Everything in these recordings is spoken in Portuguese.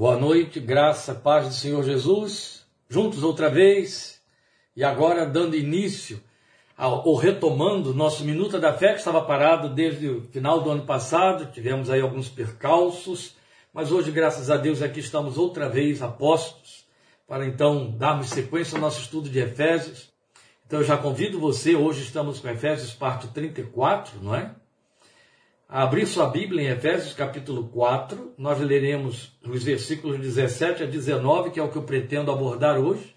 Boa noite, graça, paz do Senhor Jesus, juntos outra vez e agora dando início ao, ou retomando nosso Minuta da Fé que estava parado desde o final do ano passado, tivemos aí alguns percalços, mas hoje, graças a Deus, aqui estamos outra vez apostos para então darmos sequência ao nosso estudo de Efésios. Então eu já convido você, hoje estamos com Efésios parte 34, não é? A abrir sua Bíblia em Efésios capítulo 4, nós leremos os versículos 17 a 19, que é o que eu pretendo abordar hoje.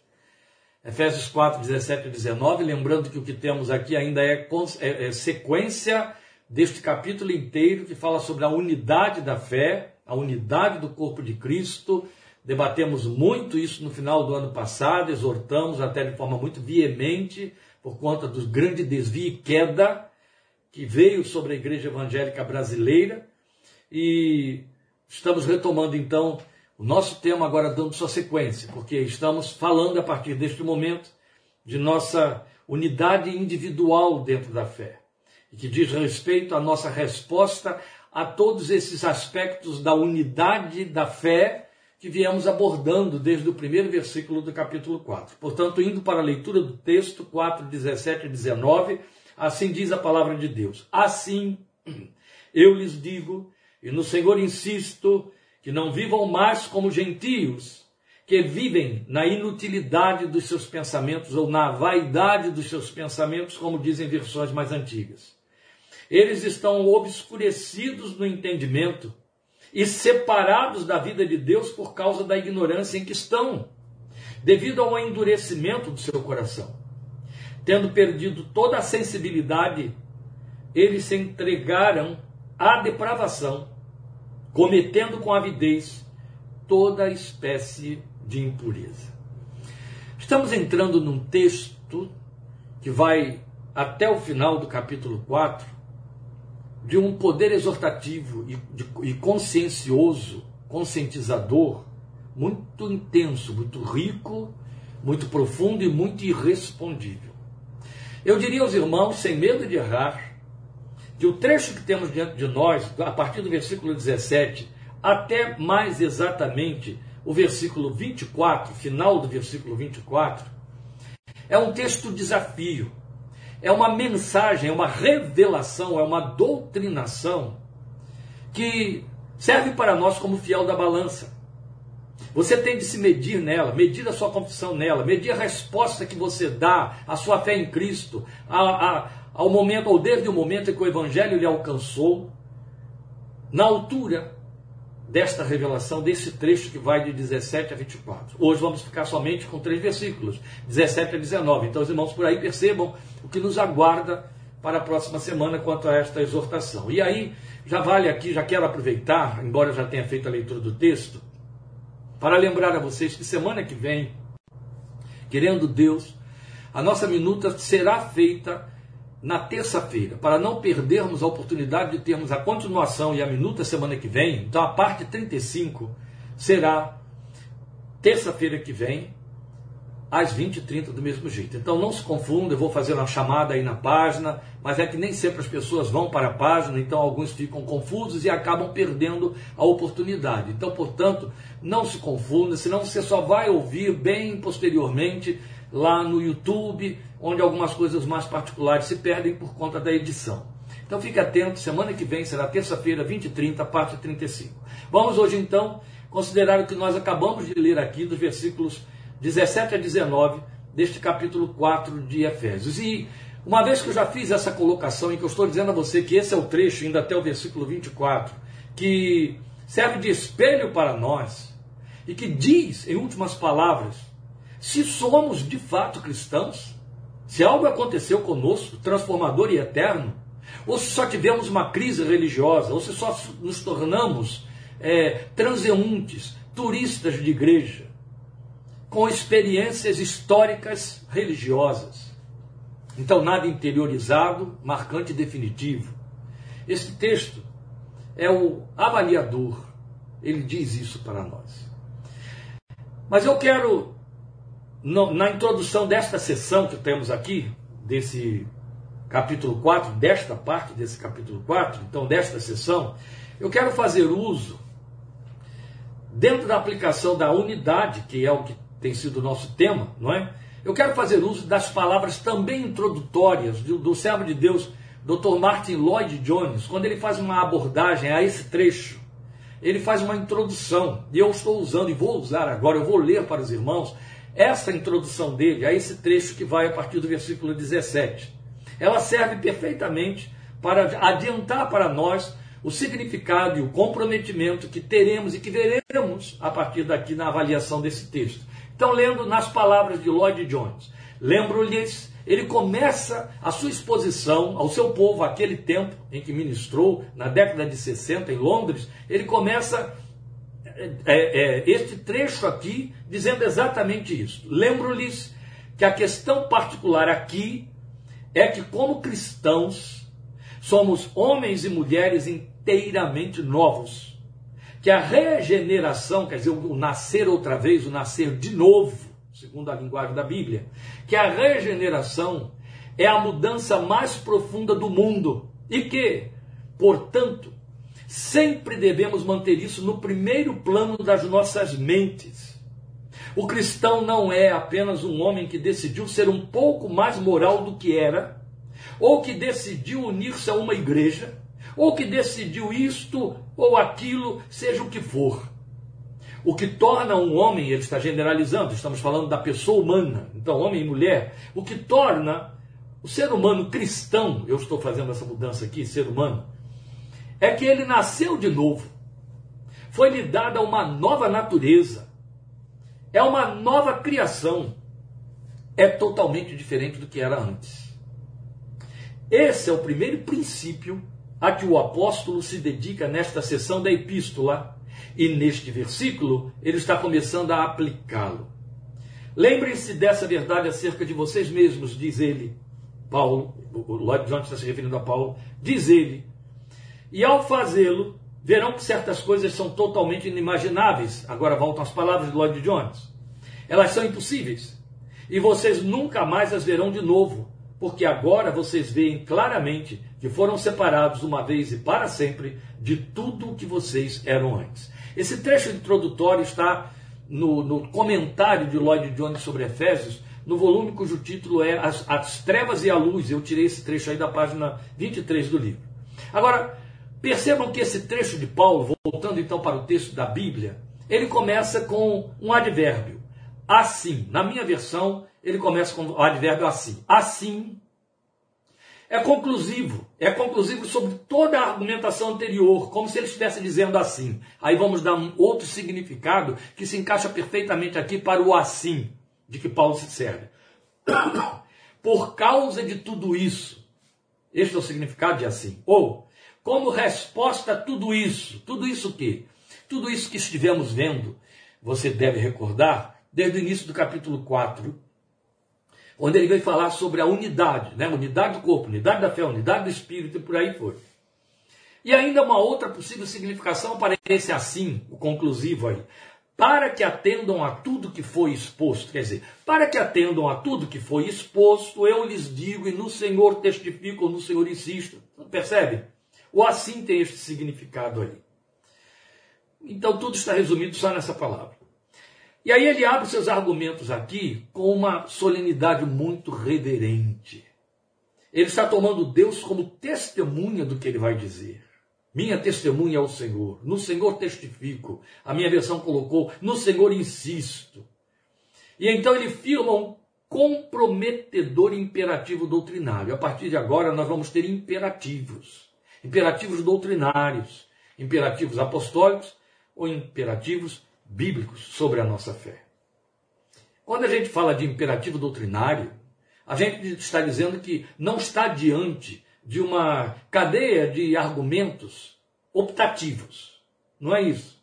Efésios 4, 17 a 19, lembrando que o que temos aqui ainda é, é, é sequência deste capítulo inteiro que fala sobre a unidade da fé, a unidade do corpo de Cristo. Debatemos muito isso no final do ano passado, exortamos até de forma muito veemente por conta do grande desvio e queda que veio sobre a igreja evangélica brasileira e estamos retomando então o nosso tema agora dando sua sequência, porque estamos falando a partir deste momento de nossa unidade individual dentro da fé, e que diz respeito à nossa resposta a todos esses aspectos da unidade da fé que viemos abordando desde o primeiro versículo do capítulo 4. Portanto, indo para a leitura do texto 4, 17 e 19, Assim diz a palavra de Deus. Assim eu lhes digo, e no Senhor insisto, que não vivam mais como gentios, que vivem na inutilidade dos seus pensamentos ou na vaidade dos seus pensamentos, como dizem versões mais antigas. Eles estão obscurecidos no entendimento e separados da vida de Deus por causa da ignorância em que estão, devido ao endurecimento do seu coração tendo perdido toda a sensibilidade, eles se entregaram à depravação, cometendo com avidez toda espécie de impureza. Estamos entrando num texto que vai até o final do capítulo 4, de um poder exortativo e, de, e consciencioso, conscientizador, muito intenso, muito rico, muito profundo e muito irrespondível. Eu diria aos irmãos, sem medo de errar, que o trecho que temos diante de nós, a partir do versículo 17 até mais exatamente o versículo 24, final do versículo 24, é um texto desafio, é uma mensagem, é uma revelação, é uma doutrinação que serve para nós como fiel da balança. Você tem de se medir nela, medir a sua confissão nela, medir a resposta que você dá à sua fé em Cristo, a, a, ao momento, ou desde o momento em que o Evangelho lhe alcançou, na altura desta revelação, desse trecho que vai de 17 a 24. Hoje vamos ficar somente com três versículos, 17 a 19. Então, os irmãos por aí percebam o que nos aguarda para a próxima semana quanto a esta exortação. E aí, já vale aqui, já quero aproveitar, embora eu já tenha feito a leitura do texto, para lembrar a vocês que semana que vem, querendo Deus, a nossa minuta será feita na terça-feira, para não perdermos a oportunidade de termos a continuação e a minuta semana que vem. Então a parte 35 será terça-feira que vem, às 20h30 do mesmo jeito. Então não se confunda, eu vou fazer uma chamada aí na página, mas é que nem sempre as pessoas vão para a página, então alguns ficam confusos e acabam perdendo a oportunidade. Então, portanto, não se confunda, senão você só vai ouvir bem posteriormente lá no YouTube, onde algumas coisas mais particulares se perdem por conta da edição. Então fique atento, semana que vem será terça-feira, 20 e 30, parte 35. Vamos hoje então considerar o que nós acabamos de ler aqui dos versículos 17 a 19 deste capítulo 4 de Efésios. E uma vez que eu já fiz essa colocação em que eu estou dizendo a você que esse é o trecho, indo até o versículo 24, que serve de espelho para nós e que diz, em últimas palavras, se somos de fato cristãos, se algo aconteceu conosco, transformador e eterno, ou se só tivemos uma crise religiosa, ou se só nos tornamos é, transeuntes, turistas de igreja, com experiências históricas religiosas. Então, nada interiorizado, marcante e definitivo. Este texto é o avaliador, ele diz isso para nós. Mas eu quero, na introdução desta sessão que temos aqui, desse capítulo 4, desta parte desse capítulo 4, então desta sessão, eu quero fazer uso dentro da aplicação da unidade, que é o que tem sido o nosso tema, não é? Eu quero fazer uso das palavras também introdutórias do, do servo de Deus, Dr. Martin Lloyd Jones, quando ele faz uma abordagem a esse trecho. Ele faz uma introdução, e eu estou usando e vou usar agora, eu vou ler para os irmãos essa introdução dele a esse trecho que vai a partir do versículo 17. Ela serve perfeitamente para adiantar para nós o significado e o comprometimento que teremos e que veremos a partir daqui na avaliação desse texto. Então, lendo nas palavras de Lloyd Jones, lembro-lhes, ele começa a sua exposição ao seu povo, aquele tempo em que ministrou, na década de 60 em Londres, ele começa é, é, este trecho aqui dizendo exatamente isso. Lembro-lhes que a questão particular aqui é que, como cristãos, somos homens e mulheres inteiramente novos. Que a regeneração, quer dizer, o nascer outra vez, o nascer de novo, segundo a linguagem da Bíblia, que a regeneração é a mudança mais profunda do mundo e que, portanto, sempre devemos manter isso no primeiro plano das nossas mentes. O cristão não é apenas um homem que decidiu ser um pouco mais moral do que era, ou que decidiu unir-se a uma igreja, ou que decidiu isto ou aquilo, seja o que for. O que torna um homem, ele está generalizando, estamos falando da pessoa humana, então homem e mulher, o que torna o ser humano cristão, eu estou fazendo essa mudança aqui, ser humano, é que ele nasceu de novo. Foi lhe dada uma nova natureza. É uma nova criação. É totalmente diferente do que era antes. Esse é o primeiro princípio a que o apóstolo se dedica nesta sessão da epístola, e neste versículo ele está começando a aplicá-lo. Lembrem-se dessa verdade acerca de vocês mesmos, diz ele. Paulo, o Lloyd Jones está se referindo a Paulo, diz ele. E ao fazê-lo, verão que certas coisas são totalmente inimagináveis. Agora voltam as palavras de Lloyd Jones. Elas são impossíveis. E vocês nunca mais as verão de novo, porque agora vocês veem claramente que foram separados uma vez e para sempre de tudo o que vocês eram antes. Esse trecho introdutório está no, no comentário de Lloyd Jones sobre Efésios, no volume cujo título é As, As Trevas e a Luz. Eu tirei esse trecho aí da página 23 do livro. Agora, percebam que esse trecho de Paulo, voltando então para o texto da Bíblia, ele começa com um advérbio. Assim, na minha versão, ele começa com o advérbio assim. Assim é conclusivo. É conclusivo sobre toda a argumentação anterior, como se ele estivesse dizendo assim. Aí vamos dar um outro significado que se encaixa perfeitamente aqui para o assim de que Paulo se serve. Por causa de tudo isso, este é o significado de assim. Ou, como resposta a tudo isso, tudo isso o quê? Tudo isso que estivemos vendo, você deve recordar, desde o início do capítulo 4, onde ele veio falar sobre a unidade, né? unidade do corpo, unidade da fé, unidade do espírito e por aí foi. E ainda uma outra possível significação para esse assim, o conclusivo aí. Para que atendam a tudo que foi exposto, quer dizer, para que atendam a tudo que foi exposto, eu lhes digo e no Senhor testifico, no Senhor insisto. Percebe? O assim tem este significado aí. Então tudo está resumido só nessa palavra. E aí ele abre seus argumentos aqui com uma solenidade muito reverente. Ele está tomando Deus como testemunha do que ele vai dizer. Minha testemunha é o Senhor. No Senhor testifico. A minha versão colocou: no Senhor insisto. E então ele firma um comprometedor imperativo doutrinário. A partir de agora nós vamos ter imperativos. Imperativos doutrinários, imperativos apostólicos ou imperativos bíblicos sobre a nossa fé. Quando a gente fala de imperativo doutrinário, a gente está dizendo que não está diante de uma cadeia de argumentos optativos. Não é isso.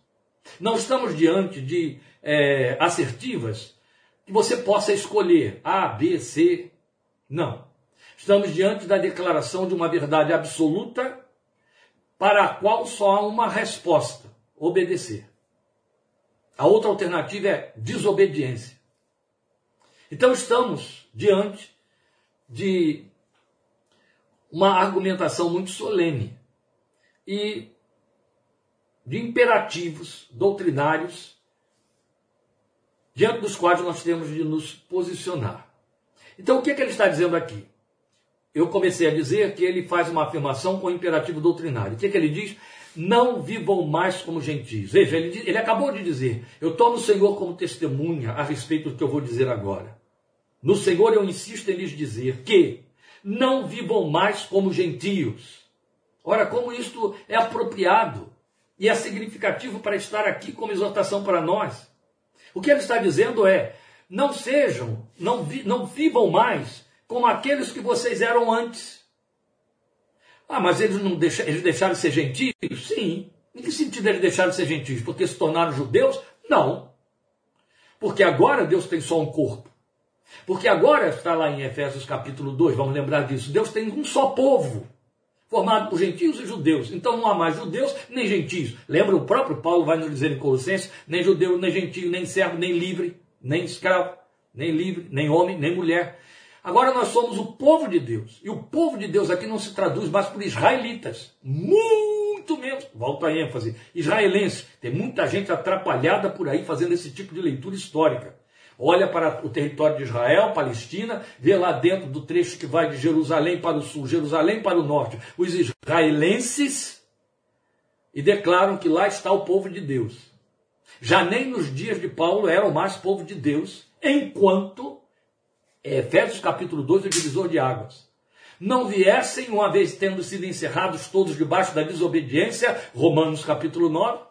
Não estamos diante de é, assertivas que você possa escolher A, B, C. Não. Estamos diante da declaração de uma verdade absoluta para a qual só há uma resposta: obedecer. A outra alternativa é desobediência. Então estamos diante de uma argumentação muito solene. E de imperativos doutrinários diante dos quais nós temos de nos posicionar. Então, o que, é que ele está dizendo aqui? Eu comecei a dizer que ele faz uma afirmação com imperativo doutrinário. O que, é que ele diz? Não vivam mais como gentios. Veja, ele, ele acabou de dizer: Eu tomo o Senhor como testemunha a respeito do que eu vou dizer agora. No Senhor eu insisto em lhes dizer que não vivam mais como gentios. Ora, como isto é apropriado e é significativo para estar aqui como exortação para nós. O que ele está dizendo é: não sejam, não, vi, não vivam mais como aqueles que vocês eram antes. Ah, mas eles não deixaram, eles deixaram de ser gentios? Sim. Em que sentido eles deixaram de ser gentios? Porque se tornaram judeus? Não. Porque agora Deus tem só um corpo. Porque agora está lá em Efésios capítulo 2, vamos lembrar disso. Deus tem um só povo, formado por gentios e judeus. Então não há mais judeus nem gentios. Lembra o próprio Paulo vai nos dizer em Colossenses, nem judeu, nem gentio, nem servo, nem livre, nem escravo, nem livre, nem homem, nem mulher. Agora nós somos o povo de Deus. E o povo de Deus aqui não se traduz mais por israelitas. Muito menos, volto a ênfase, israelense. Tem muita gente atrapalhada por aí fazendo esse tipo de leitura histórica. Olha para o território de Israel, Palestina, vê lá dentro do trecho que vai de Jerusalém para o sul, Jerusalém para o norte, os israelenses, e declaram que lá está o povo de Deus. Já nem nos dias de Paulo eram mais povo de Deus, enquanto Efésios capítulo 2, o divisor de águas. Não viessem, uma vez tendo sido encerrados todos debaixo da desobediência, Romanos capítulo 9,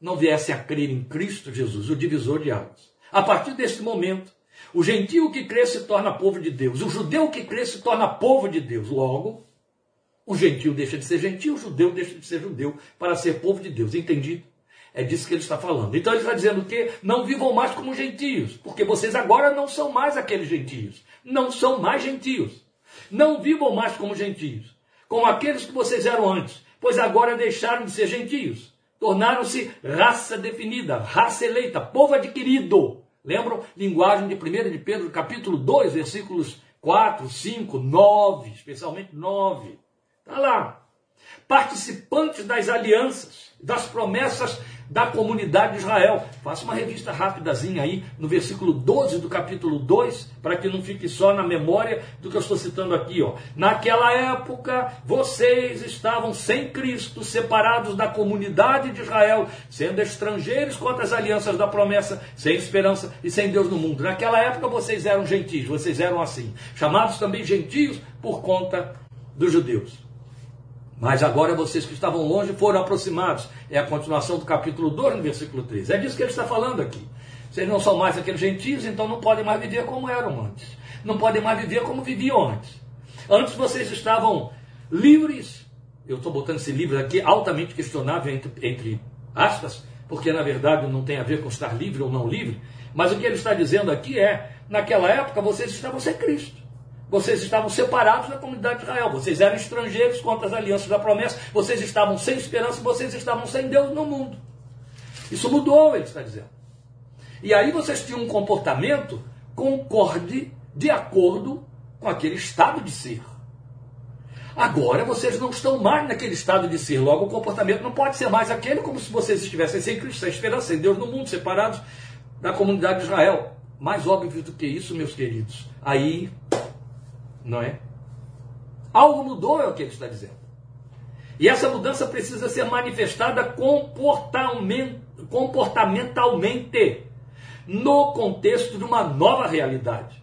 não viessem a crer em Cristo Jesus, o divisor de águas. A partir desse momento, o gentio que crê se torna povo de Deus, o judeu que crê se torna povo de Deus. Logo, o gentio deixa de ser gentio, o judeu deixa de ser judeu para ser povo de Deus. Entendido? É disso que ele está falando. Então ele está dizendo que não vivam mais como gentios, porque vocês agora não são mais aqueles gentios. Não são mais gentios. Não vivam mais como gentios, como aqueles que vocês eram antes, pois agora deixaram de ser gentios. Tornaram-se raça definida, raça eleita, povo adquirido. Lembram? Linguagem de 1 de Pedro, capítulo 2, versículos 4, 5, 9, especialmente 9. Está lá. Participantes das alianças, das promessas da comunidade de Israel. Faça uma revista rapidazinha aí no versículo 12 do capítulo 2, para que não fique só na memória do que eu estou citando aqui. Ó. Naquela época, vocês estavam sem Cristo, separados da comunidade de Israel, sendo estrangeiros contra as alianças da promessa, sem esperança e sem Deus no mundo. Naquela época, vocês eram gentios, vocês eram assim, chamados também gentios por conta dos judeus. Mas agora vocês que estavam longe foram aproximados. É a continuação do capítulo 2, no versículo 3. É disso que ele está falando aqui. Vocês não são mais aqueles gentios, então não podem mais viver como eram antes. Não podem mais viver como viviam antes. Antes vocês estavam livres. Eu estou botando esse livro aqui altamente questionável entre, entre aspas, porque na verdade não tem a ver com estar livre ou não livre. Mas o que ele está dizendo aqui é: naquela época vocês estavam sem Cristo. Vocês estavam separados da comunidade de Israel. Vocês eram estrangeiros contra as alianças da promessa. Vocês estavam sem esperança. Vocês estavam sem Deus no mundo. Isso mudou, ele está dizendo. E aí vocês tinham um comportamento concorde de acordo com aquele estado de ser. Agora vocês não estão mais naquele estado de ser. Logo, o comportamento não pode ser mais aquele como se vocês estivessem sem Cristo, sem esperança, sem Deus no mundo, separados da comunidade de Israel. Mais óbvio do que isso, meus queridos. Aí não é? Algo mudou, é o que ele está dizendo. E essa mudança precisa ser manifestada comportamentalmente, no contexto de uma nova realidade.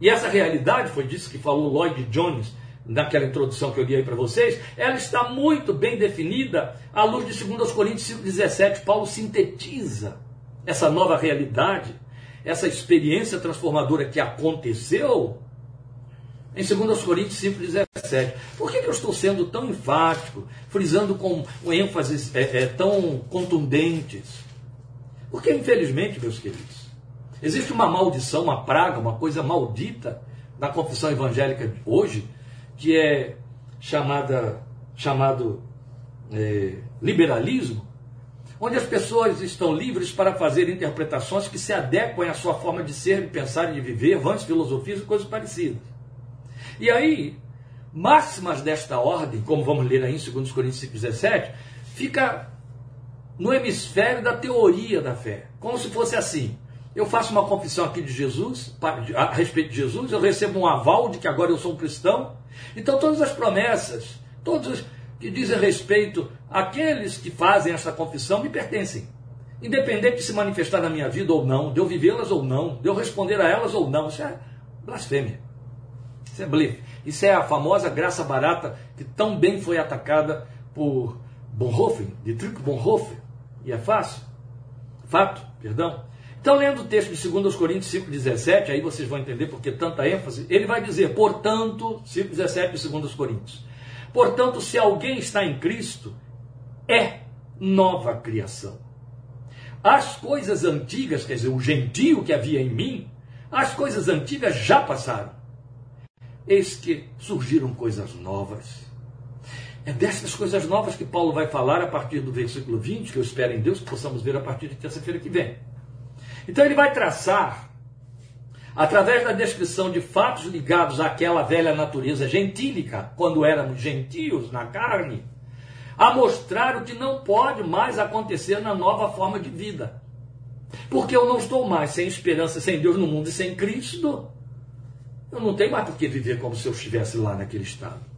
E essa realidade, foi disso que falou Lloyd Jones naquela introdução que eu li aí para vocês, ela está muito bem definida à luz de 2 Coríntios 5,17. Paulo sintetiza essa nova realidade, essa experiência transformadora que aconteceu em 2 Coríntios 5,17. Por que, que, eu estou sendo tão enfático, frisando com ênfases é, é, tão contundentes? Porque, infelizmente, meus queridos, existe uma maldição, uma praga, uma coisa maldita na confissão evangélica hoje, que é chamada, chamado é, liberalismo, onde as pessoas estão livres para fazer interpretações que se adequem à sua forma de ser, de pensar e de viver, vãs filosofias e coisas parecidas. E aí, máximas desta ordem, como vamos ler aí em 2 Coríntios 5,17, fica no hemisfério da teoria da fé, como se fosse assim. Eu faço uma confissão aqui de Jesus, a respeito de Jesus, eu recebo um aval de que agora eu sou um cristão. Então, todas as promessas, todos que dizem respeito àqueles que fazem essa confissão me pertencem. Independente de se manifestar na minha vida ou não, de eu vivê-las ou não, de eu responder a elas ou não. Isso é blasfêmia. Isso é blefe. Isso é a famosa graça barata que tão bem foi atacada por Bonhoeffer, Dietrich Bonhoeffer. E é fácil. Fato, perdão. Então, lendo o texto de 2 Coríntios 5,17, aí vocês vão entender por que tanta ênfase, ele vai dizer, portanto, 5,17 de 2 Coríntios, portanto, se alguém está em Cristo, é nova criação. As coisas antigas, quer dizer, o gentio que havia em mim, as coisas antigas já passaram. Eis que surgiram coisas novas. É dessas coisas novas que Paulo vai falar a partir do versículo 20, que eu espero em Deus que possamos ver a partir de terça-feira que vem. Então ele vai traçar, através da descrição de fatos ligados àquela velha natureza gentílica, quando éramos gentios na carne, a mostrar o que não pode mais acontecer na nova forma de vida. Porque eu não estou mais sem esperança, sem Deus no mundo e sem Cristo. Eu não tenho mais por que viver como se eu estivesse lá naquele estado.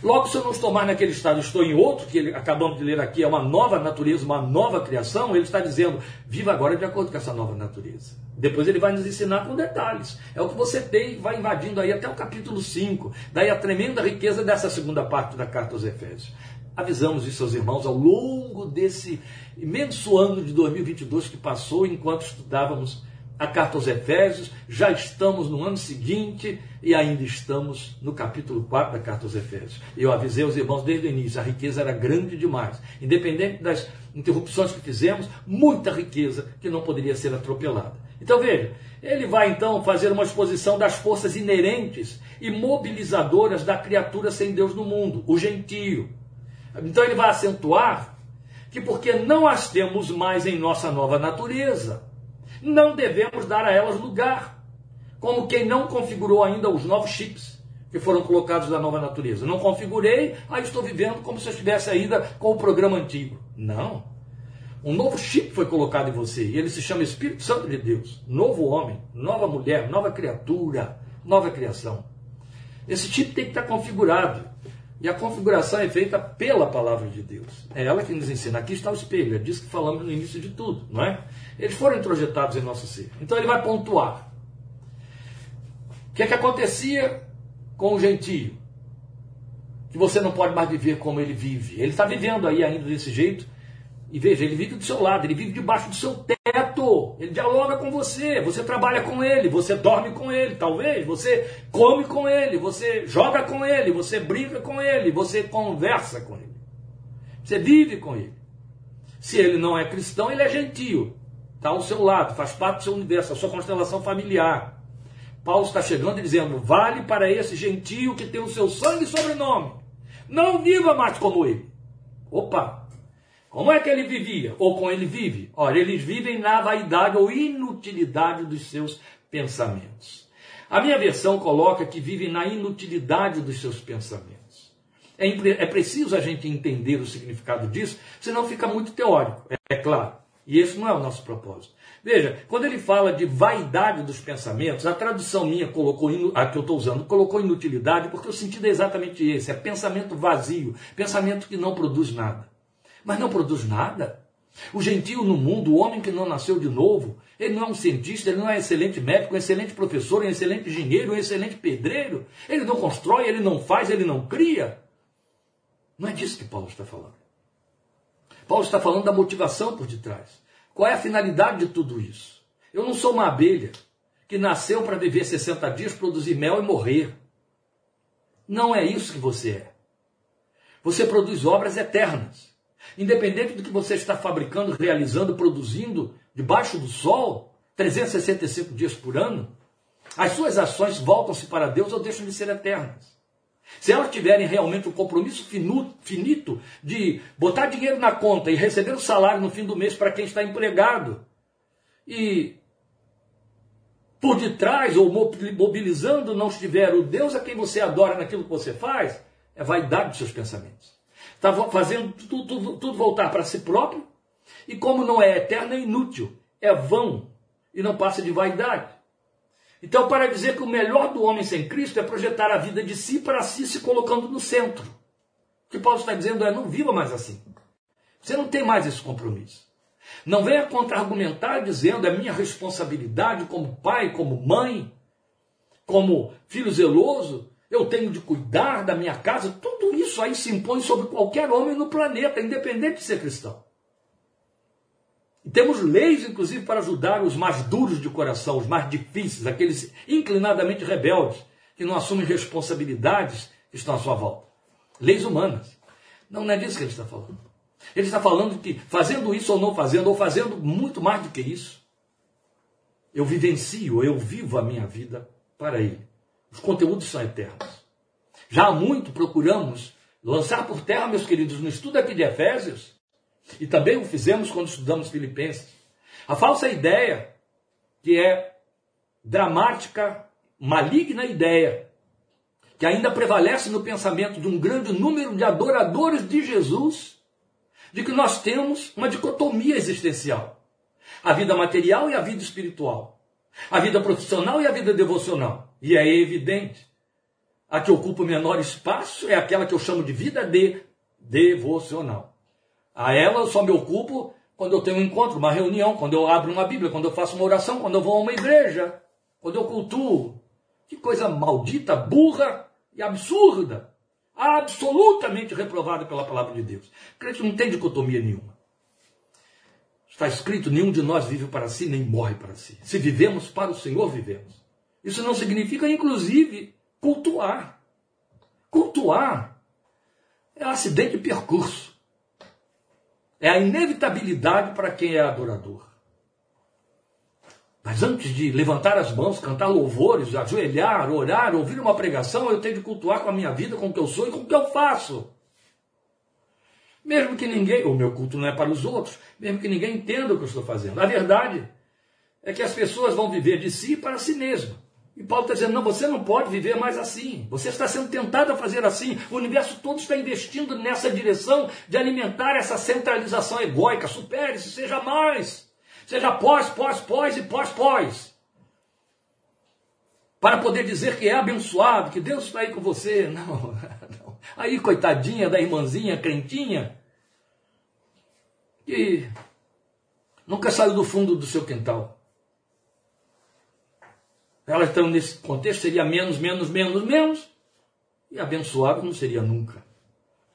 Logo, se eu não estou mais naquele estado, estou em outro, que ele, acabamos de ler aqui, é uma nova natureza, uma nova criação, ele está dizendo, viva agora de acordo com essa nova natureza. Depois ele vai nos ensinar com detalhes. É o que você tem, vai invadindo aí até o capítulo 5. Daí a tremenda riqueza dessa segunda parte da carta aos Efésios. Avisamos isso aos irmãos ao longo desse imenso ano de 2022 que passou enquanto estudávamos a carta aos Efésios, já estamos no ano seguinte e ainda estamos no capítulo 4 da carta aos Efésios. Eu avisei os irmãos desde o início, a riqueza era grande demais. Independente das interrupções que fizemos, muita riqueza que não poderia ser atropelada. Então veja, ele vai então fazer uma exposição das forças inerentes e mobilizadoras da criatura sem Deus no mundo, o gentio. Então ele vai acentuar que porque não as temos mais em nossa nova natureza, não devemos dar a elas lugar, como quem não configurou ainda os novos chips que foram colocados da nova natureza. Não configurei, aí estou vivendo como se eu estivesse ainda com o programa antigo. Não. Um novo chip foi colocado em você, e ele se chama Espírito Santo de Deus. Novo homem, nova mulher, nova criatura, nova criação. Esse chip tem que estar configurado. E a configuração é feita pela palavra de Deus. É ela que nos ensina. Aqui está o espelho, é disso que falamos no início de tudo, não é? Eles foram introjetados em nosso ser. Então ele vai pontuar. O que é que acontecia com o gentio? Que você não pode mais viver como ele vive. Ele está vivendo aí ainda desse jeito. E veja, ele vive do seu lado, ele vive debaixo do seu teto, ele dialoga com você, você trabalha com ele, você dorme com ele, talvez, você come com ele, você joga com ele, você brinca com ele, você conversa com ele, você vive com ele. Se ele não é cristão, ele é gentio, está ao seu lado, faz parte do seu universo, a sua constelação familiar. Paulo está chegando e dizendo: vale para esse gentio que tem o seu sangue e sobrenome. Não viva mais como ele. Opa! Como é que ele vivia? Ou como ele vive? Ora, eles vivem na vaidade ou inutilidade dos seus pensamentos. A minha versão coloca que vivem na inutilidade dos seus pensamentos. É, é preciso a gente entender o significado disso, senão fica muito teórico, é, é claro. E esse não é o nosso propósito. Veja, quando ele fala de vaidade dos pensamentos, a tradução minha colocou, a que eu estou usando, colocou inutilidade, porque o sentido é exatamente esse: é pensamento vazio, pensamento que não produz nada mas não produz nada. O gentio no mundo, o homem que não nasceu de novo, ele não é um cientista, ele não é excelente médico, um excelente professor, um excelente engenheiro, um excelente pedreiro. Ele não constrói, ele não faz, ele não cria. Não é disso que Paulo está falando. Paulo está falando da motivação por detrás. Qual é a finalidade de tudo isso? Eu não sou uma abelha que nasceu para viver 60 dias, produzir mel e morrer. Não é isso que você é. Você produz obras eternas. Independente do que você está fabricando, realizando, produzindo, debaixo do sol, 365 dias por ano, as suas ações voltam-se para Deus ou deixam de ser eternas. Se elas tiverem realmente um compromisso finito de botar dinheiro na conta e receber o salário no fim do mês para quem está empregado, e por detrás ou mobilizando não estiver o Deus a quem você adora naquilo que você faz, é vaidade dos seus pensamentos. Está fazendo tudo, tudo, tudo voltar para si próprio, E como não é eterno, é inútil, é vão e não passa de vaidade. Então, para dizer que o melhor do homem sem Cristo é projetar a vida de si para si, se colocando no centro. O que Paulo está dizendo é: não viva mais assim. Você não tem mais esse compromisso. Não venha contra-argumentar dizendo é minha responsabilidade como pai, como mãe, como filho zeloso, eu tenho de cuidar da minha casa. Tudo isso aí se impõe sobre qualquer homem no planeta, independente de ser cristão. Temos leis, inclusive, para ajudar os mais duros de coração, os mais difíceis, aqueles inclinadamente rebeldes, que não assumem responsabilidades que estão à sua volta. Leis humanas. Não, não é disso que ele está falando. Ele está falando que fazendo isso ou não fazendo, ou fazendo muito mais do que isso, eu vivencio, eu vivo a minha vida para Ele. Os conteúdos são eternos. Já há muito procuramos lançar por terra, meus queridos, no estudo aqui de Efésios, e também o fizemos quando estudamos Filipenses, a falsa ideia, que é dramática, maligna ideia, que ainda prevalece no pensamento de um grande número de adoradores de Jesus, de que nós temos uma dicotomia existencial: a vida material e a vida espiritual, a vida profissional e a vida devocional. E é evidente, a que ocupa o menor espaço é aquela que eu chamo de vida de devocional. A ela eu só me ocupo quando eu tenho um encontro, uma reunião, quando eu abro uma Bíblia, quando eu faço uma oração, quando eu vou a uma igreja, quando eu cultuo. Que coisa maldita, burra e absurda absolutamente reprovado pela palavra de Deus. O crente não tem dicotomia nenhuma. Está escrito: nenhum de nós vive para si, nem morre para si. Se vivemos para o Senhor, vivemos. Isso não significa, inclusive, cultuar. Cultuar é um acidente de percurso. É a inevitabilidade para quem é adorador. Mas antes de levantar as mãos, cantar louvores, ajoelhar, orar, ouvir uma pregação, eu tenho de cultuar com a minha vida, com o que eu sou e com o que eu faço. Mesmo que ninguém, o meu culto não é para os outros, mesmo que ninguém entenda o que eu estou fazendo. A verdade é que as pessoas vão viver de si para si mesmo. E Paulo está dizendo: não, você não pode viver mais assim. Você está sendo tentado a fazer assim. O universo todo está investindo nessa direção de alimentar essa centralização egóica. Supere-se, seja mais. Seja pós, pós, pós e pós, pós. Para poder dizer que é abençoado, que Deus está aí com você. Não, não. Aí, coitadinha da irmãzinha crentinha, que nunca saiu do fundo do seu quintal. Ela então nesse contexto seria menos, menos, menos, menos, e abençoado não seria nunca.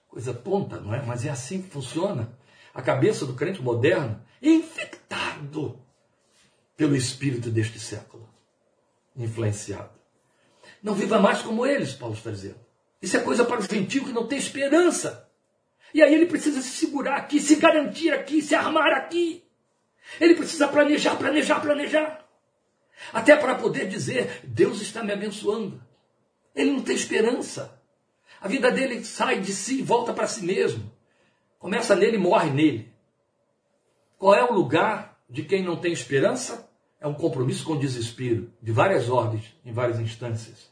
Coisa tonta, não é? Mas é assim que funciona. A cabeça do crente moderno infectado pelo espírito deste século, influenciado. Não viva mais como eles, Paulo está dizendo. Isso é coisa para o gentio que não tem esperança. E aí ele precisa se segurar aqui, se garantir aqui, se armar aqui. Ele precisa planejar, planejar, planejar. Até para poder dizer: Deus está me abençoando. Ele não tem esperança. A vida dele sai de si e volta para si mesmo. Começa nele e morre nele. Qual é o lugar de quem não tem esperança? É um compromisso com o desespero, de várias ordens, em várias instâncias.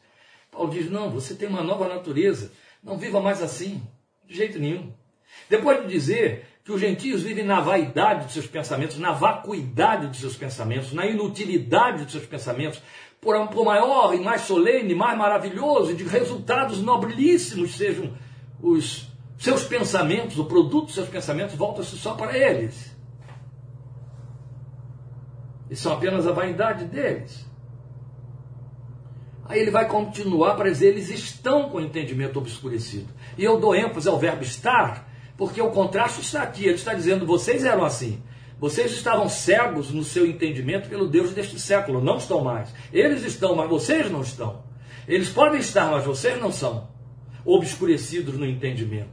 Paulo diz: não, você tem uma nova natureza, não viva mais assim, de jeito nenhum. Depois de dizer que os gentios vivem na vaidade de seus pensamentos, na vacuidade de seus pensamentos, na inutilidade de seus pensamentos, por, por maior e mais solene, mais maravilhoso de resultados nobilíssimos sejam os seus pensamentos, o produto dos seus pensamentos, volta-se só para eles. E são apenas a vaidade deles. Aí ele vai continuar para dizer: eles estão com o entendimento obscurecido. E eu dou ênfase ao verbo estar, porque o contraste está aqui. Ele está dizendo: vocês eram assim. Vocês estavam cegos no seu entendimento pelo Deus deste século. Não estão mais. Eles estão, mas vocês não estão. Eles podem estar, mas vocês não são. Obscurecidos no entendimento.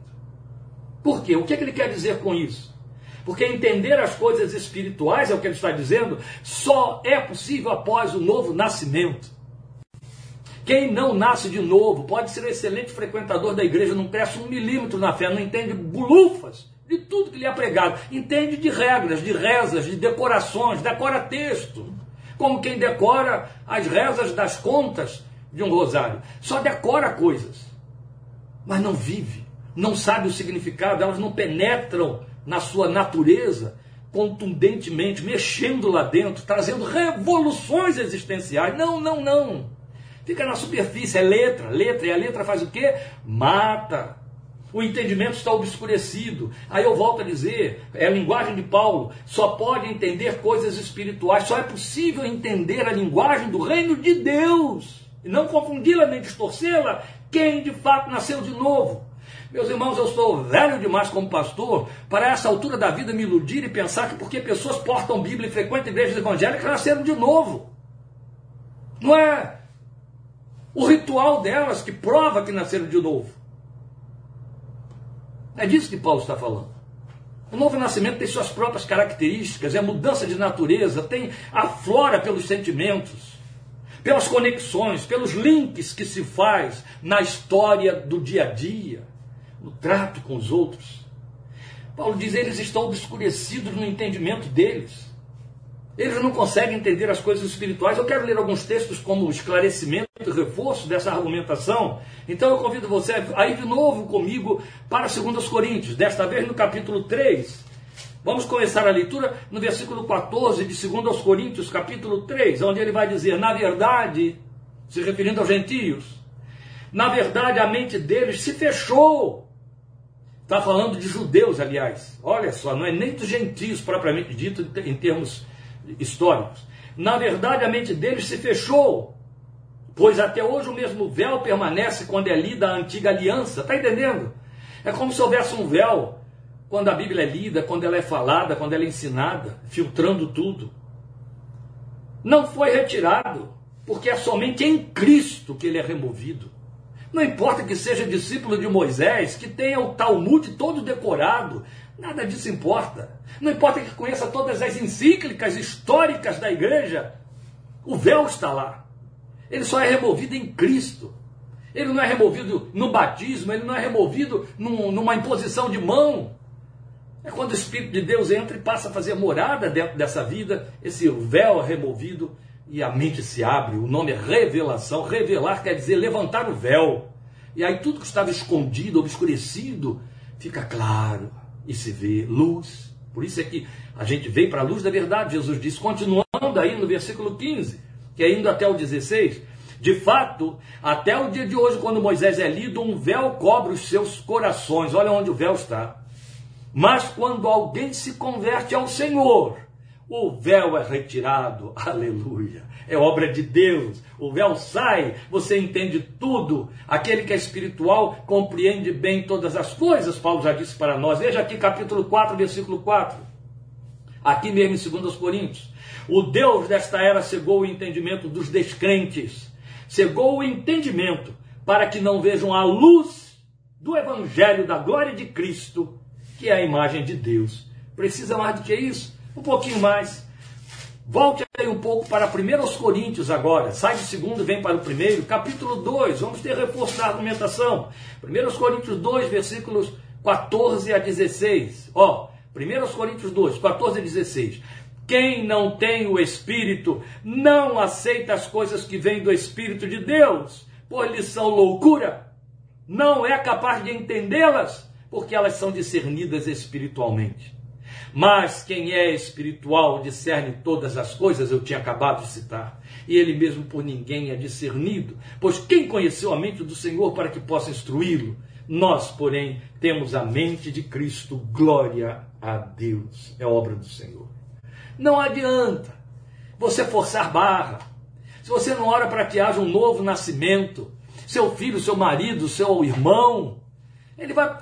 Por quê? O que, é que ele quer dizer com isso? Porque entender as coisas espirituais, é o que ele está dizendo, só é possível após o novo nascimento. Quem não nasce de novo pode ser um excelente frequentador da igreja, não cresce um milímetro na fé, não entende bulufas de tudo que lhe é pregado. Entende de regras, de rezas, de decorações, decora texto. Como quem decora as rezas das contas de um rosário. Só decora coisas, mas não vive, não sabe o significado, elas não penetram na sua natureza, contundentemente, mexendo lá dentro, trazendo revoluções existenciais. Não, não, não. Fica na superfície, é letra, letra, e a letra faz o quê? Mata. O entendimento está obscurecido. Aí eu volto a dizer, é a linguagem de Paulo, só pode entender coisas espirituais, só é possível entender a linguagem do reino de Deus. E não confundi-la nem distorcê-la, quem de fato nasceu de novo. Meus irmãos, eu sou velho demais como pastor para essa altura da vida me iludir e pensar que porque pessoas portam Bíblia e frequentam igrejas evangélicas nasceram de novo. Não é o ritual delas que prova que nasceram de novo. É disso que Paulo está falando. O novo nascimento tem suas próprias características, é mudança de natureza, tem aflora pelos sentimentos, pelas conexões, pelos links que se faz na história do dia a dia no trato com os outros. Paulo diz: eles estão obscurecidos no entendimento deles. Eles não conseguem entender as coisas espirituais. Eu quero ler alguns textos como esclarecimento e reforço dessa argumentação. Então eu convido você a ir de novo comigo para 2 Coríntios, desta vez no capítulo 3. Vamos começar a leitura no versículo 14 de 2 Coríntios, capítulo 3, onde ele vai dizer: Na verdade, se referindo aos gentios, na verdade a mente deles se fechou Está falando de judeus, aliás. Olha só, não é nem dos gentios propriamente dito em termos históricos. Na verdade, a mente deles se fechou, pois até hoje o mesmo véu permanece quando é lida a antiga aliança. Está entendendo? É como se houvesse um véu quando a Bíblia é lida, quando ela é falada, quando ela é ensinada, filtrando tudo. Não foi retirado, porque é somente em Cristo que ele é removido. Não importa que seja discípulo de Moisés, que tenha o Talmud todo decorado, nada disso importa. Não importa que conheça todas as encíclicas históricas da igreja, o véu está lá. Ele só é removido em Cristo. Ele não é removido no batismo, ele não é removido num, numa imposição de mão. É quando o Espírito de Deus entra e passa a fazer morada dentro dessa vida, esse véu é removido e a mente se abre. O nome é revelação. Revelar quer dizer levantar o véu. E aí tudo que estava escondido, obscurecido, fica claro e se vê luz. Por isso é que a gente veio para a luz da verdade. Jesus disse, continuando aí no versículo 15, que é indo até o 16. De fato, até o dia de hoje, quando Moisés é lido, um véu cobre os seus corações. Olha onde o véu está. Mas quando alguém se converte ao Senhor, o véu é retirado, aleluia. É obra de Deus. O véu sai, você entende tudo. Aquele que é espiritual compreende bem todas as coisas, Paulo já disse para nós. Veja aqui capítulo 4, versículo 4. Aqui mesmo em 2 Coríntios. O Deus desta era cegou o entendimento dos descrentes, cegou o entendimento para que não vejam a luz do evangelho da glória de Cristo, que é a imagem de Deus. Precisa mais do que isso? um pouquinho mais. Volte aí um pouco para 1 Coríntios agora. Sai do segundo, vem para o primeiro. Capítulo 2, vamos ter reforço da argumentação. 1 Coríntios 2, versículos 14 a 16. Ó, 1 Coríntios 2, 14 a 16. Quem não tem o Espírito não aceita as coisas que vêm do Espírito de Deus, pois lhes são loucura. Não é capaz de entendê-las, porque elas são discernidas espiritualmente. Mas quem é espiritual discerne todas as coisas, eu tinha acabado de citar. E ele mesmo por ninguém é discernido. Pois quem conheceu a mente do Senhor para que possa instruí-lo? Nós, porém, temos a mente de Cristo. Glória a Deus. É obra do Senhor. Não adianta você forçar barra. Se você não ora para que haja um novo nascimento, seu filho, seu marido, seu irmão, ele vai,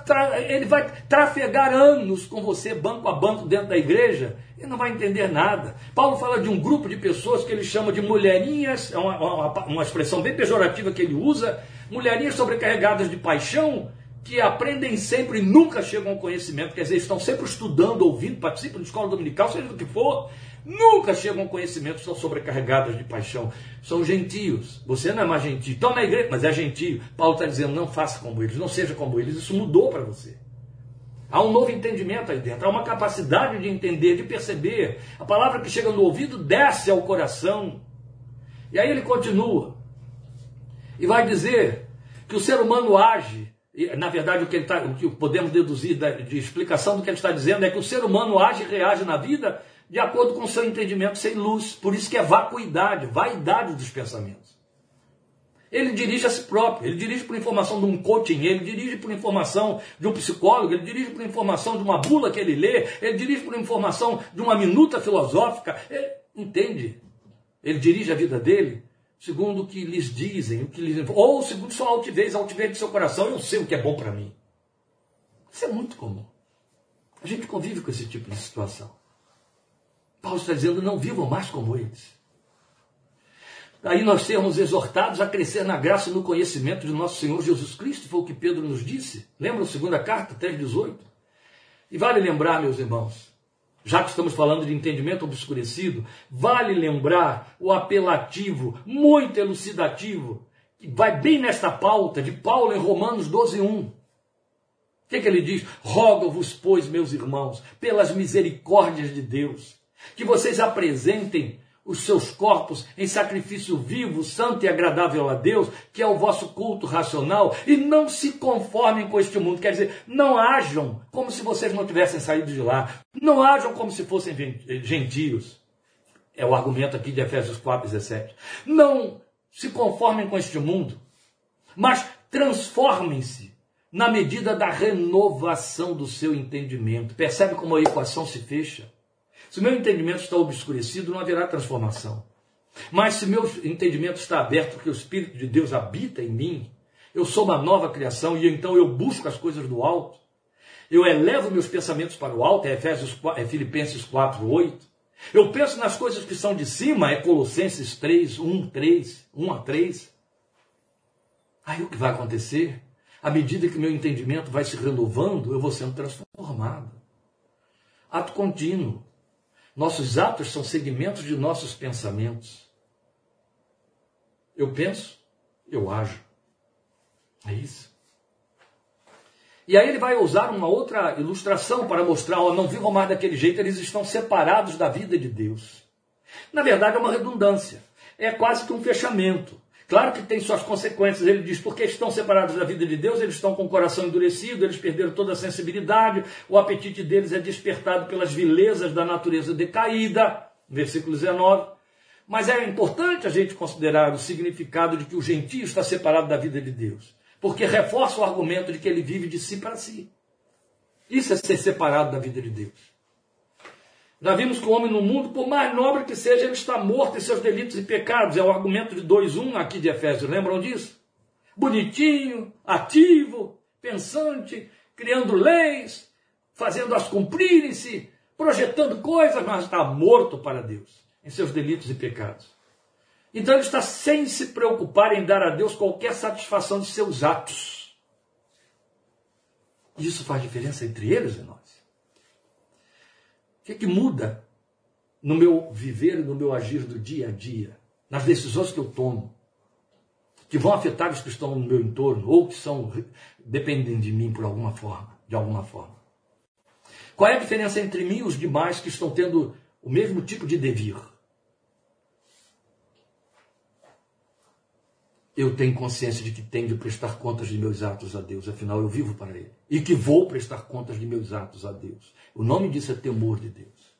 ele vai trafegar anos com você, banco a banco, dentro da igreja, e não vai entender nada. Paulo fala de um grupo de pessoas que ele chama de mulherinhas, é uma, uma, uma expressão bem pejorativa que ele usa, mulherinhas sobrecarregadas de paixão, que aprendem sempre e nunca chegam ao conhecimento, quer dizer, estão sempre estudando, ouvindo, participam de escola dominical, seja do que for, nunca chegam ao conhecimento, são sobrecarregadas de paixão. São gentios. Você não é mais gentio. Estão na igreja, mas é gentio. Paulo está dizendo: não faça como eles, não seja como eles. Isso mudou para você. Há um novo entendimento aí dentro, há uma capacidade de entender, de perceber. A palavra que chega no ouvido desce ao coração. E aí ele continua. E vai dizer que o ser humano age na verdade, o que, tá, o que podemos deduzir de explicação do que ele está dizendo é que o ser humano age e reage na vida de acordo com o seu entendimento sem luz. Por isso que é vacuidade, vaidade dos pensamentos. Ele dirige a si próprio, ele dirige por informação de um coaching, ele dirige por informação de um psicólogo, ele dirige por informação de uma bula que ele lê, ele dirige por informação de uma minuta filosófica. Ele, entende? Ele dirige a vida dele segundo o que lhes dizem, o que lhes, ou segundo sua altivez, a altivez do seu coração, eu sei o que é bom para mim. Isso é muito comum. A gente convive com esse tipo de situação. Paulo está dizendo: não vivam mais como eles. Daí nós sermos exortados a crescer na graça e no conhecimento de nosso Senhor Jesus Cristo, foi o que Pedro nos disse. Lembra a segunda carta, 3,18? E vale lembrar, meus irmãos, já que estamos falando de entendimento obscurecido, vale lembrar o apelativo muito elucidativo, que vai bem nesta pauta de Paulo em Romanos 12, 1. O que, que ele diz? Rogo-vos, pois, meus irmãos, pelas misericórdias de Deus, que vocês apresentem os seus corpos em sacrifício vivo, santo e agradável a Deus, que é o vosso culto racional, e não se conformem com este mundo. Quer dizer, não ajam como se vocês não tivessem saído de lá. Não ajam como se fossem gentios. É o argumento aqui de Efésios 4, 17. Não se conformem com este mundo, mas transformem-se na medida da renovação do seu entendimento. Percebe como a equação se fecha? Se meu entendimento está obscurecido, não haverá transformação. Mas se meu entendimento está aberto, porque o Espírito de Deus habita em mim, eu sou uma nova criação e então eu busco as coisas do alto. Eu elevo meus pensamentos para o alto, é, Efésios, é Filipenses 4, 8. Eu penso nas coisas que são de cima, é Colossenses 3, 1, 3, 1 a 3. Aí o que vai acontecer? À medida que meu entendimento vai se renovando, eu vou sendo transformado. Ato contínuo. Nossos atos são segmentos de nossos pensamentos. Eu penso, eu ajo. É isso. E aí ele vai usar uma outra ilustração para mostrar, ó, não vivam mais daquele jeito, eles estão separados da vida de Deus. Na verdade é uma redundância. É quase que um fechamento. Claro que tem suas consequências. Ele diz, porque estão separados da vida de Deus, eles estão com o coração endurecido, eles perderam toda a sensibilidade, o apetite deles é despertado pelas vilezas da natureza decaída. Versículo 19. Mas é importante a gente considerar o significado de que o gentio está separado da vida de Deus, porque reforça o argumento de que ele vive de si para si. Isso é ser separado da vida de Deus. Já vimos que o homem no mundo, por mais nobre que seja, ele está morto em seus delitos e pecados. É o argumento de 2.1 aqui de Efésios, lembram disso? Bonitinho, ativo, pensante, criando leis, fazendo-as cumprirem-se, projetando coisas, mas está morto para Deus em seus delitos e pecados. Então ele está sem se preocupar em dar a Deus qualquer satisfação de seus atos. Isso faz diferença entre eles e nós que, que muda no meu viver no meu agir do dia a dia, nas decisões que eu tomo, que vão afetar os que estão no meu entorno ou que são dependem de mim por alguma forma, de alguma forma. Qual é a diferença entre mim e os demais que estão tendo o mesmo tipo de devir? Eu tenho consciência de que tenho de prestar contas de meus atos a Deus, afinal eu vivo para Ele. E que vou prestar contas de meus atos a Deus. O nome disso é temor de Deus.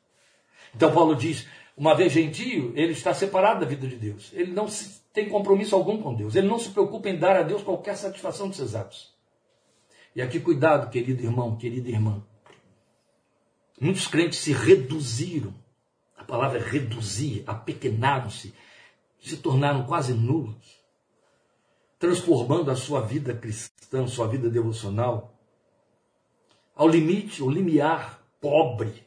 Então Paulo diz: uma vez gentio, ele está separado da vida de Deus. Ele não tem compromisso algum com Deus. Ele não se preocupa em dar a Deus qualquer satisfação de seus atos. E aqui, cuidado, querido irmão, querida irmã. Muitos crentes se reduziram. A palavra é reduzir, apequenaram-se, se tornaram quase nulos, transformando a sua vida cristã, sua vida devocional, ao limite, ao limiar pobre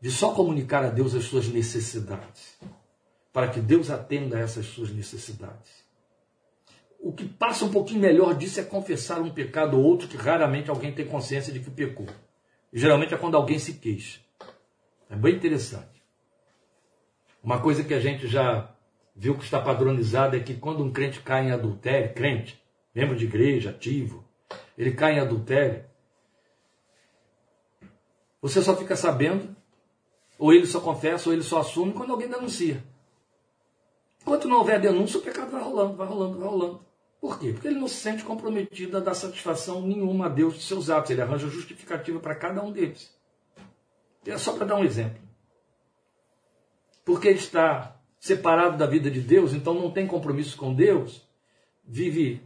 de só comunicar a Deus as suas necessidades, para que Deus atenda a essas suas necessidades. O que passa um pouquinho melhor disso é confessar um pecado ou outro que raramente alguém tem consciência de que pecou. Geralmente é quando alguém se queixa. É bem interessante. Uma coisa que a gente já viu que está padronizada é que quando um crente cai em adultério, crente, membro de igreja, ativo, ele cai em adultério, você só fica sabendo, ou ele só confessa, ou ele só assume quando alguém denuncia. Enquanto não houver denúncia, o pecado vai rolando, vai rolando, vai rolando. Por quê? Porque ele não se sente comprometido a dar satisfação nenhuma a Deus de seus atos. Ele arranja justificativa para cada um deles. É só para dar um exemplo. Porque ele está separado da vida de Deus, então não tem compromisso com Deus, vive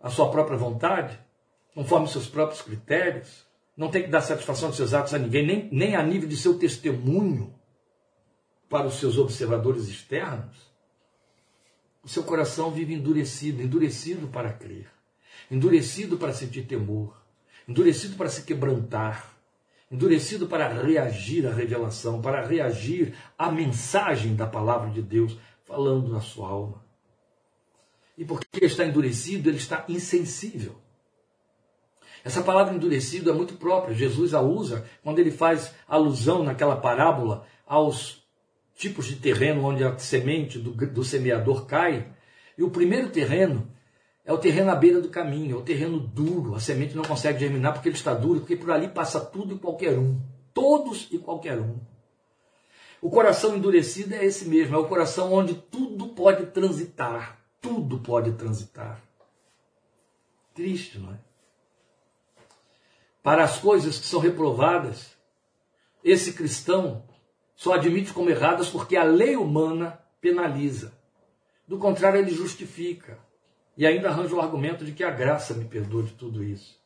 a sua própria vontade, conforme seus próprios critérios, não tem que dar satisfação de seus atos a ninguém, nem, nem a nível de seu testemunho para os seus observadores externos, o seu coração vive endurecido, endurecido para crer, endurecido para sentir temor, endurecido para se quebrantar, endurecido para reagir à revelação, para reagir à mensagem da palavra de Deus falando na sua alma. E porque ele está endurecido, ele está insensível. Essa palavra endurecido é muito própria. Jesus a usa quando ele faz alusão naquela parábola aos tipos de terreno onde a semente do, do semeador cai. E o primeiro terreno é o terreno à beira do caminho, é o terreno duro. A semente não consegue germinar porque ele está duro, porque por ali passa tudo e qualquer um. Todos e qualquer um. O coração endurecido é esse mesmo, é o coração onde tudo pode transitar. Tudo pode transitar. Triste, não é? Para as coisas que são reprovadas, esse cristão só admite como erradas porque a lei humana penaliza. Do contrário, ele justifica. E ainda arranja o argumento de que a graça me perdoa de tudo isso.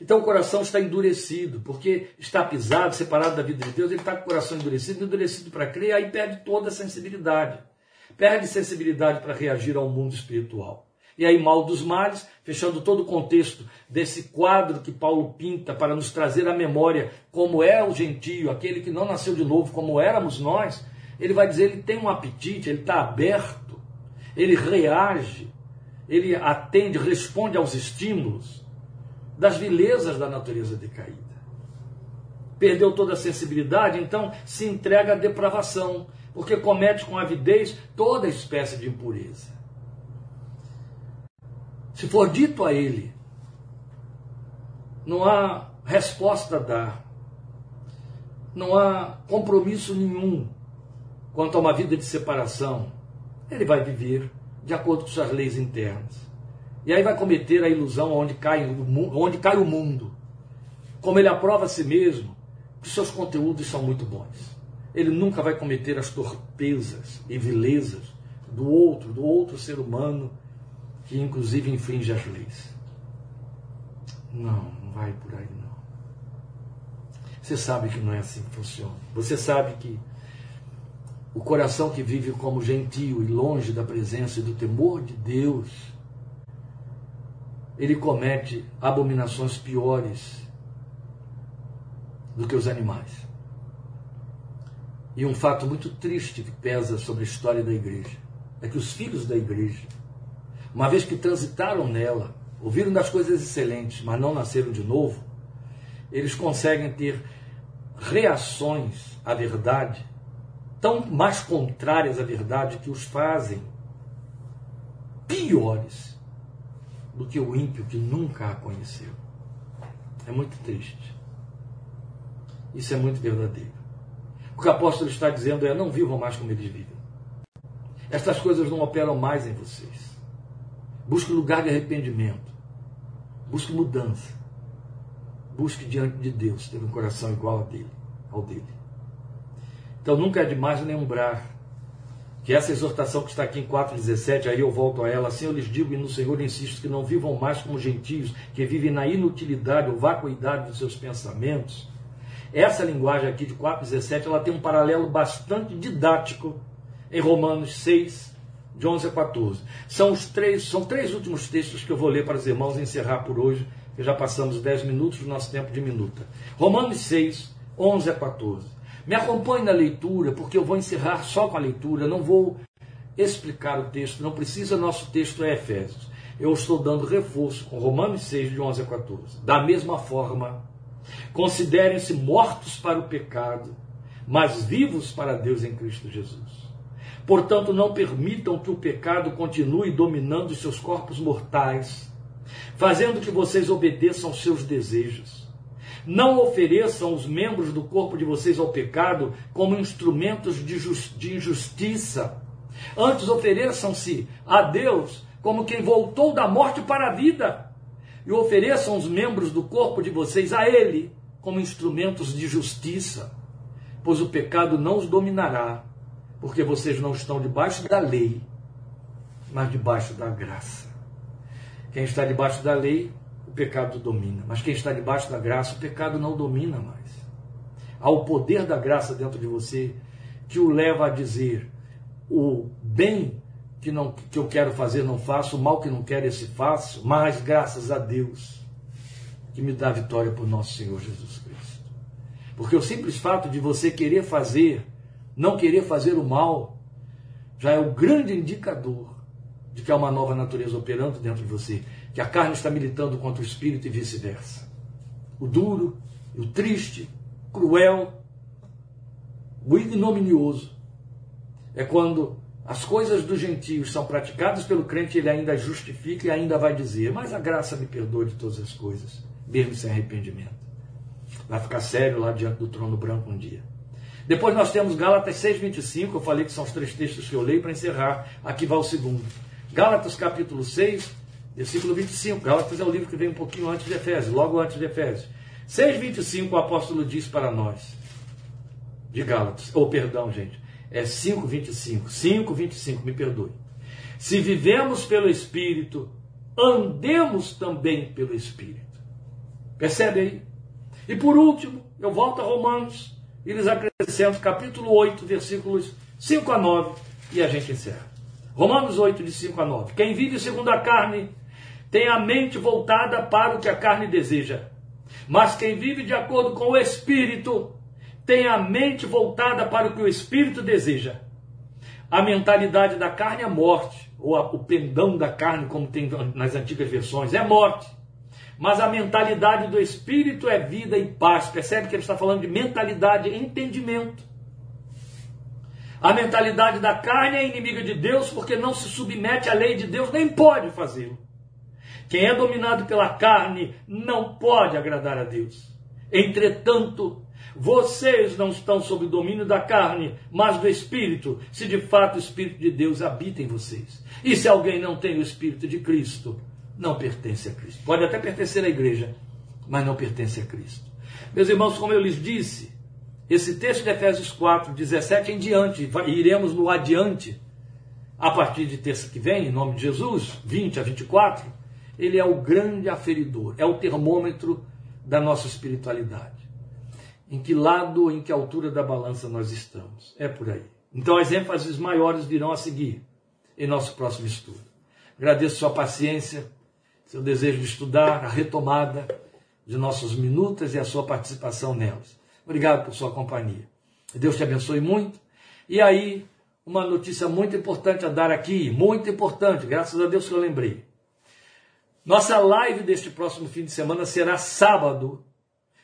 Então o coração está endurecido, porque está pisado, separado da vida de Deus, ele está com o coração endurecido, endurecido para crer, aí perde toda a sensibilidade. Perde sensibilidade para reagir ao mundo espiritual. E aí, mal dos males, fechando todo o contexto desse quadro que Paulo pinta para nos trazer à memória como é o gentio, aquele que não nasceu de novo, como éramos nós, ele vai dizer: ele tem um apetite, ele está aberto, ele reage, ele atende, responde aos estímulos das vilezas da natureza decaída. Perdeu toda a sensibilidade, então se entrega à depravação, porque comete com avidez toda espécie de impureza. Se for dito a ele, não há resposta a dar, não há compromisso nenhum quanto a uma vida de separação, ele vai viver de acordo com suas leis internas. E aí vai cometer a ilusão onde cai, onde cai o mundo. Como ele aprova a si mesmo, que seus conteúdos são muito bons. Ele nunca vai cometer as torpezas e vilezas do outro, do outro ser humano que inclusive infringe as leis. Não, não vai por aí não. Você sabe que não é assim que funciona. Você sabe que o coração que vive como gentio e longe da presença e do temor de Deus, ele comete abominações piores do que os animais. E um fato muito triste que pesa sobre a história da igreja é que os filhos da igreja uma vez que transitaram nela, ouviram das coisas excelentes, mas não nasceram de novo, eles conseguem ter reações à verdade tão mais contrárias à verdade que os fazem piores do que o ímpio que nunca a conheceu. É muito triste. Isso é muito verdadeiro. O que o apóstolo está dizendo é: não vivam mais como eles vivem. Estas coisas não operam mais em vocês. Busque lugar de arrependimento. Busque mudança. Busque diante de Deus ter um coração igual ao dele, ao dele. Então nunca é demais lembrar que essa exortação que está aqui em 4,17, aí eu volto a ela, assim eu lhes digo e no Senhor insisto que não vivam mais como gentios, que vivem na inutilidade ou vacuidade dos seus pensamentos. Essa linguagem aqui de 4,17, ela tem um paralelo bastante didático em Romanos 6, de 11 a 14. São os três, são três últimos textos que eu vou ler para os irmãos e encerrar por hoje, que já passamos 10 minutos do nosso tempo de minuta. Romanos 6, 11 a 14. Me acompanhe na leitura, porque eu vou encerrar só com a leitura, não vou explicar o texto, não precisa, nosso texto é Efésios. Eu estou dando reforço com Romanos 6, de 11 a 14. Da mesma forma, considerem-se mortos para o pecado, mas vivos para Deus em Cristo Jesus. Portanto, não permitam que o pecado continue dominando os seus corpos mortais, fazendo que vocês obedeçam aos seus desejos. Não ofereçam os membros do corpo de vocês ao pecado como instrumentos de, de injustiça. Antes, ofereçam-se a Deus como quem voltou da morte para a vida, e ofereçam os membros do corpo de vocês a Ele como instrumentos de justiça, pois o pecado não os dominará, porque vocês não estão debaixo da lei, mas debaixo da graça. Quem está debaixo da lei, pecado domina, mas quem está debaixo da graça, o pecado não domina mais. Há o poder da graça dentro de você que o leva a dizer: o bem que, não, que eu quero fazer não faço, o mal que não quero esse faço, mas graças a Deus que me dá vitória por nosso Senhor Jesus Cristo. Porque o simples fato de você querer fazer, não querer fazer o mal, já é o grande indicador de que há uma nova natureza operando dentro de você, que a carne está militando contra o espírito e vice-versa. O duro, o triste, cruel, o ignominioso é quando as coisas dos gentios são praticadas pelo crente, ele ainda justifica e ainda vai dizer: Mas a graça me perdoa de todas as coisas, mesmo sem arrependimento. Vai ficar sério lá diante do trono branco um dia. Depois nós temos Gálatas 6,25, eu falei que são os três textos que eu leio para encerrar. Aqui vai o segundo. Gálatas capítulo 6, versículo 25. Gálatas é o livro que vem um pouquinho antes de Efésios, logo antes de Efésios. 6,25 o apóstolo diz para nós, de Gálatas, ou oh, perdão, gente, é 5,25. 5,25, me perdoe. Se vivemos pelo Espírito, andemos também pelo Espírito. Percebe aí? E por último, eu volto a Romanos e lhes acrescento capítulo 8, versículos 5 a 9, e a gente encerra. Romanos 8, de 5 a 9. Quem vive segundo a carne tem a mente voltada para o que a carne deseja. Mas quem vive de acordo com o Espírito tem a mente voltada para o que o espírito deseja. A mentalidade da carne é morte, ou a, o pendão da carne, como tem nas antigas versões, é morte. Mas a mentalidade do espírito é vida e paz. Percebe que ele está falando de mentalidade entendimento. A mentalidade da carne é inimiga de Deus porque não se submete à lei de Deus, nem pode fazê-lo. Quem é dominado pela carne não pode agradar a Deus. Entretanto, vocês não estão sob o domínio da carne, mas do Espírito, se de fato o Espírito de Deus habita em vocês. E se alguém não tem o Espírito de Cristo, não pertence a Cristo. Pode até pertencer à igreja, mas não pertence a Cristo. Meus irmãos, como eu lhes disse, esse texto de Efésios 4, 17 em diante, iremos no adiante, a partir de terça que vem, em nome de Jesus, 20 a 24, ele é o grande aferidor, é o termômetro da nossa espiritualidade em que lado, em que altura da balança nós estamos. É por aí. Então as ênfases maiores virão a seguir em nosso próximo estudo. Agradeço sua paciência, seu desejo de estudar, a retomada de nossas minutas e a sua participação nelas. Obrigado por sua companhia. Deus te abençoe muito. E aí, uma notícia muito importante a dar aqui, muito importante, graças a Deus que eu lembrei. Nossa live deste próximo fim de semana será sábado,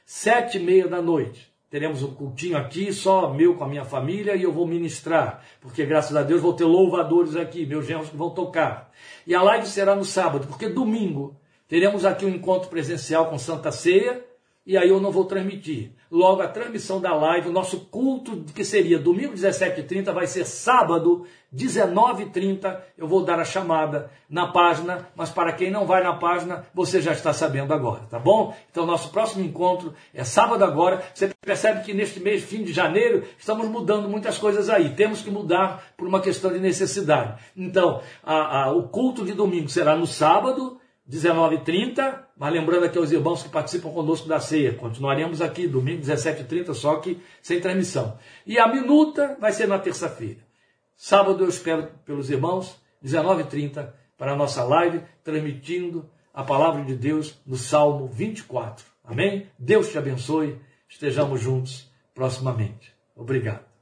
sete e meia da noite. Teremos um cultinho aqui, só meu com a minha família, e eu vou ministrar, porque graças a Deus vou ter louvadores aqui, meus genros que vão tocar. E a live será no sábado, porque domingo teremos aqui um encontro presencial com Santa Ceia, e aí eu não vou transmitir. Logo, a transmissão da live, o nosso culto, que seria domingo 17h30, vai ser sábado 19h30. Eu vou dar a chamada na página, mas para quem não vai na página, você já está sabendo agora, tá bom? Então, nosso próximo encontro é sábado agora. Você percebe que neste mês, fim de janeiro, estamos mudando muitas coisas aí. Temos que mudar por uma questão de necessidade. Então, a, a, o culto de domingo será no sábado 19h30, mas lembrando aqui aos irmãos que participam conosco da ceia, continuaremos aqui domingo 17h30, só que sem transmissão. E a minuta vai ser na terça-feira. Sábado eu espero pelos irmãos, 19h30, para a nossa live, transmitindo a palavra de Deus no Salmo 24. Amém? Deus te abençoe, estejamos juntos proximamente. Obrigado.